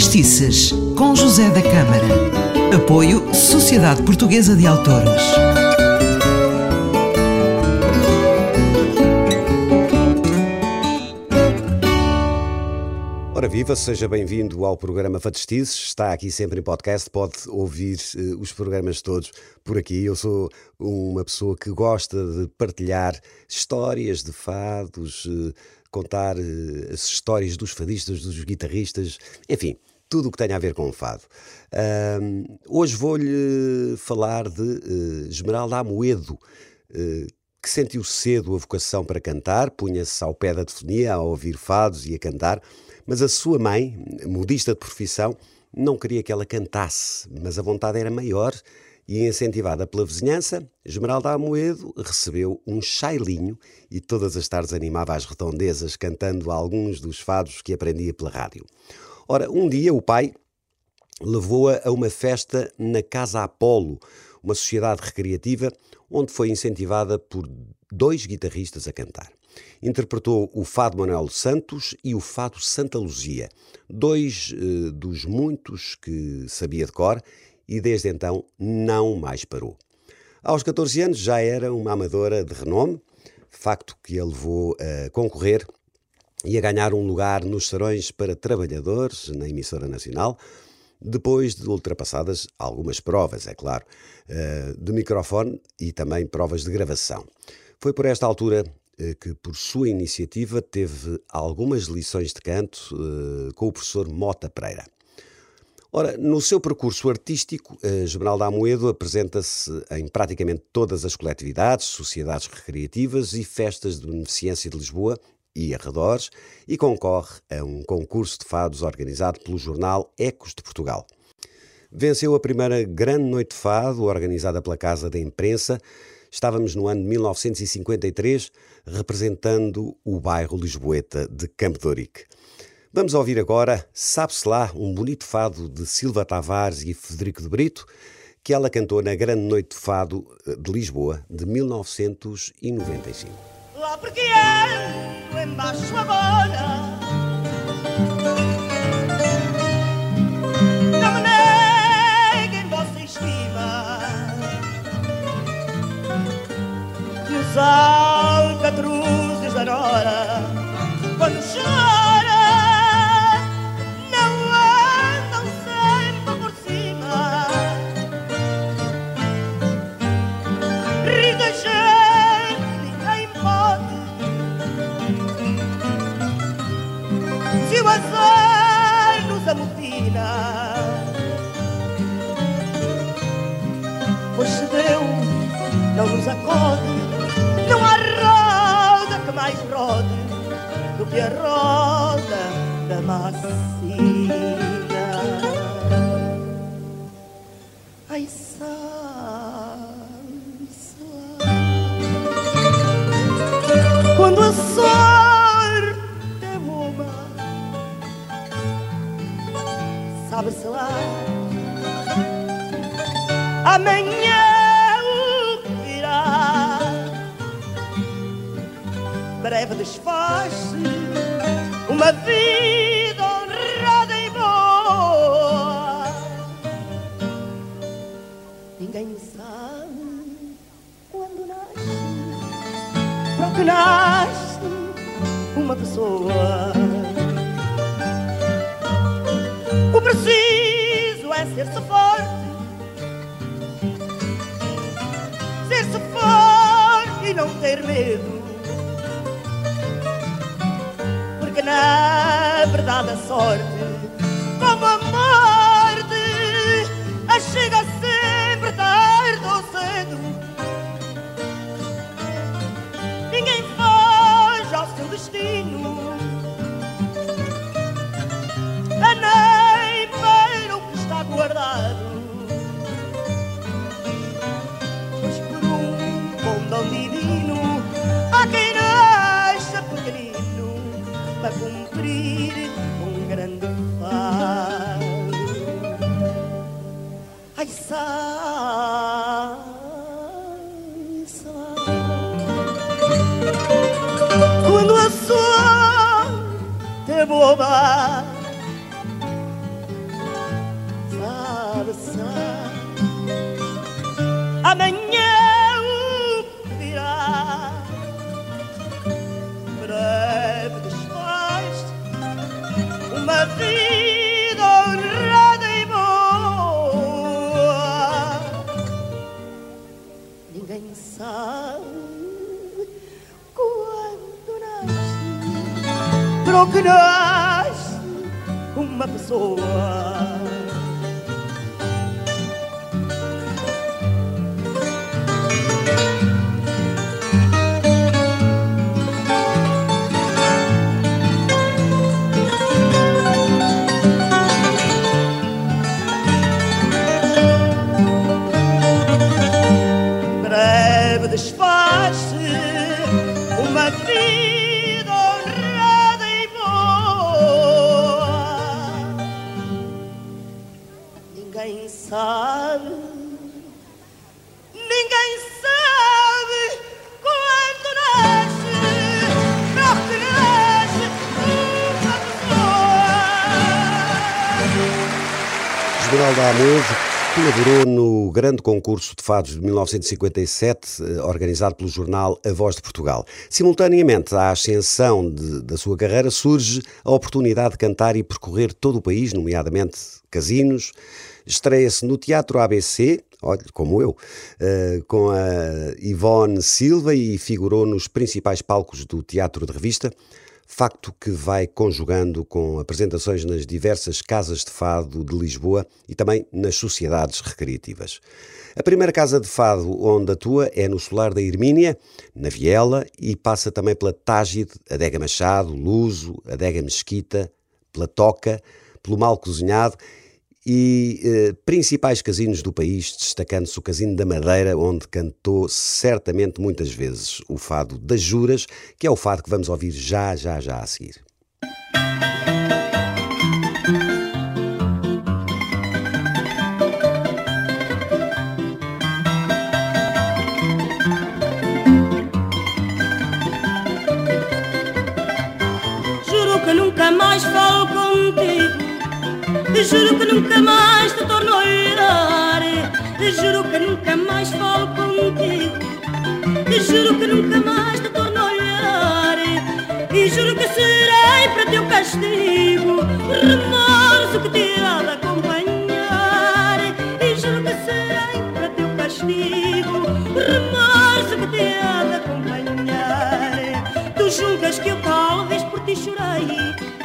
Fadistices, com José da Câmara. Apoio Sociedade Portuguesa de Autores. Ora viva, seja bem-vindo ao programa Fadistices. Está aqui sempre em podcast, pode ouvir uh, os programas todos por aqui. Eu sou uma pessoa que gosta de partilhar histórias de fados, uh, contar uh, as histórias dos fadistas, dos guitarristas, enfim, tudo o que tenha a ver com o fado. Uh, hoje vou-lhe falar de uh, Esmeralda Amoedo, uh, que sentiu cedo a vocação para cantar, punha-se ao pé da telefonia a ouvir fados e a cantar, mas a sua mãe, modista de profissão, não queria que ela cantasse, mas a vontade era maior e, incentivada pela vizinhança, Esmeralda Amoedo recebeu um chailinho e todas as tardes animava as redondezas cantando alguns dos fados que aprendia pela rádio. Ora, um dia o pai levou-a a uma festa na Casa Apolo, uma sociedade recreativa onde foi incentivada por dois guitarristas a cantar. Interpretou o Fado Manuel Santos e o Fado Santa Luzia, dois eh, dos muitos que sabia de cor e desde então não mais parou. Aos 14 anos já era uma amadora de renome, facto que a levou a concorrer e a ganhar um lugar nos serões para trabalhadores na emissora nacional, depois de ultrapassadas algumas provas, é claro, eh, de microfone e também provas de gravação. Foi por esta altura eh, que, por sua iniciativa, teve algumas lições de canto eh, com o professor Mota Pereira. Ora, no seu percurso artístico, a Esmeralda Amoedo apresenta-se em praticamente todas as coletividades, sociedades recreativas e festas de beneficência de Lisboa e arredores e concorre a um concurso de fados organizado pelo jornal Ecos de Portugal. Venceu a primeira Grande Noite de Fado, organizada pela Casa da Imprensa. Estávamos no ano de 1953, representando o bairro Lisboeta de Campo de. Vamos ouvir agora Sabe-se lá, um bonito fado de Silva Tavares e Federico de Brito, que ela cantou na Grande Noite de Fado de Lisboa de 1995. Porque ando embaixo agora roda da macina Ai, sabe. Quando a sorte é boba Sabe-se lá. Amanhã Breve desfaz Uma vida Nasce uma pessoa. O preciso é ser-se forte Ser-se forte e não ter medo. Porque na verdade a sorte Quando desfaz-se uma vida honrada e boa. Ninguém sabe, ninguém sabe quando nasce, para que nasce uma pessoa. Esmeralda Amoedo colaborou no grande concurso de fados de 1957, eh, organizado pelo jornal A Voz de Portugal. Simultaneamente à ascensão de- da sua carreira, surge a oportunidade de cantar e percorrer todo o país, nomeadamente casinos. Estreia-se no Teatro ABC, olha, como eu, eh, com a Ivone Silva e figurou nos principais palcos do Teatro de Revista. Facto que vai conjugando com apresentações nas diversas casas de fado de Lisboa e também nas sociedades recreativas. A primeira casa de fado onde atua é no Solar da Hermínia, na Viela, e passa também pela Tágide, Adega Machado, Luso, Adega Mesquita, pela Toca, pelo Mal Cozinhado e eh, principais casinos do país, destacando-se o Casino da Madeira, onde cantou certamente muitas vezes o fado das Juras, que é o fado que vamos ouvir já, já, já a seguir. Juro que nunca mais te torno a irar. Juro que nunca mais falo contigo. Juro que nunca mais te torno a olhar. E juro que serei para teu castigo. Remorso que te há de acompanhar. E juro que serei para teu castigo. Remorso que te há de acompanhar. Tu julgas que eu talvez por ti chorei.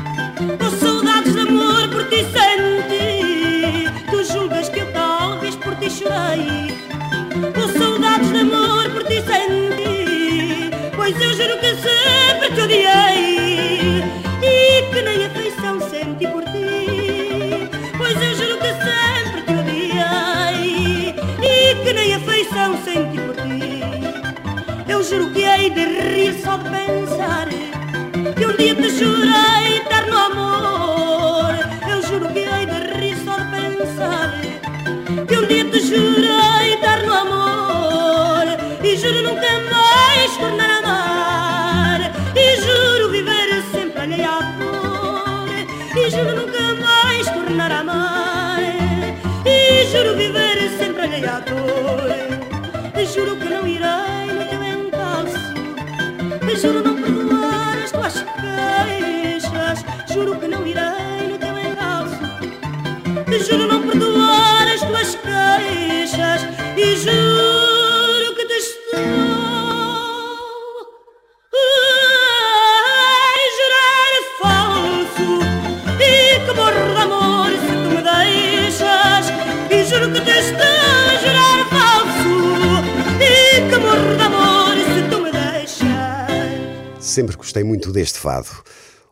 Sempre gostei muito deste fado.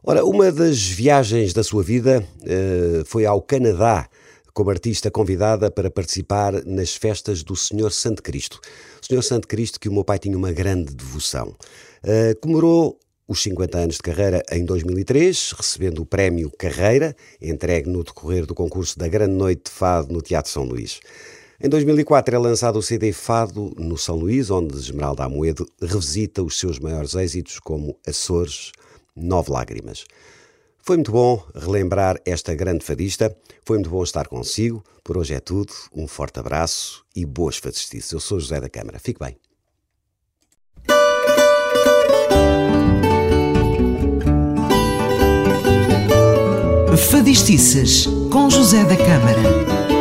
Ora, uma das viagens da sua vida eh, foi ao Canadá como artista convidada para participar nas festas do Senhor Santo Cristo. O Senhor Santo Cristo que o meu pai tinha uma grande devoção. Eh, comemorou os 50 anos de carreira em 2003, recebendo o prémio Carreira, entregue no decorrer do concurso da Grande Noite de Fado no Teatro São Luís. Em 2004 é lançado o CD Fado no São Luís, onde Esmeralda Amoedo revisita os seus maiores êxitos como Açores, Nove Lágrimas. Foi muito bom relembrar esta grande fadista, foi muito bom estar consigo. Por hoje é tudo, um forte abraço e boas fadistices. Eu sou José da Câmara, fique bem. Fadistices com José da Câmara.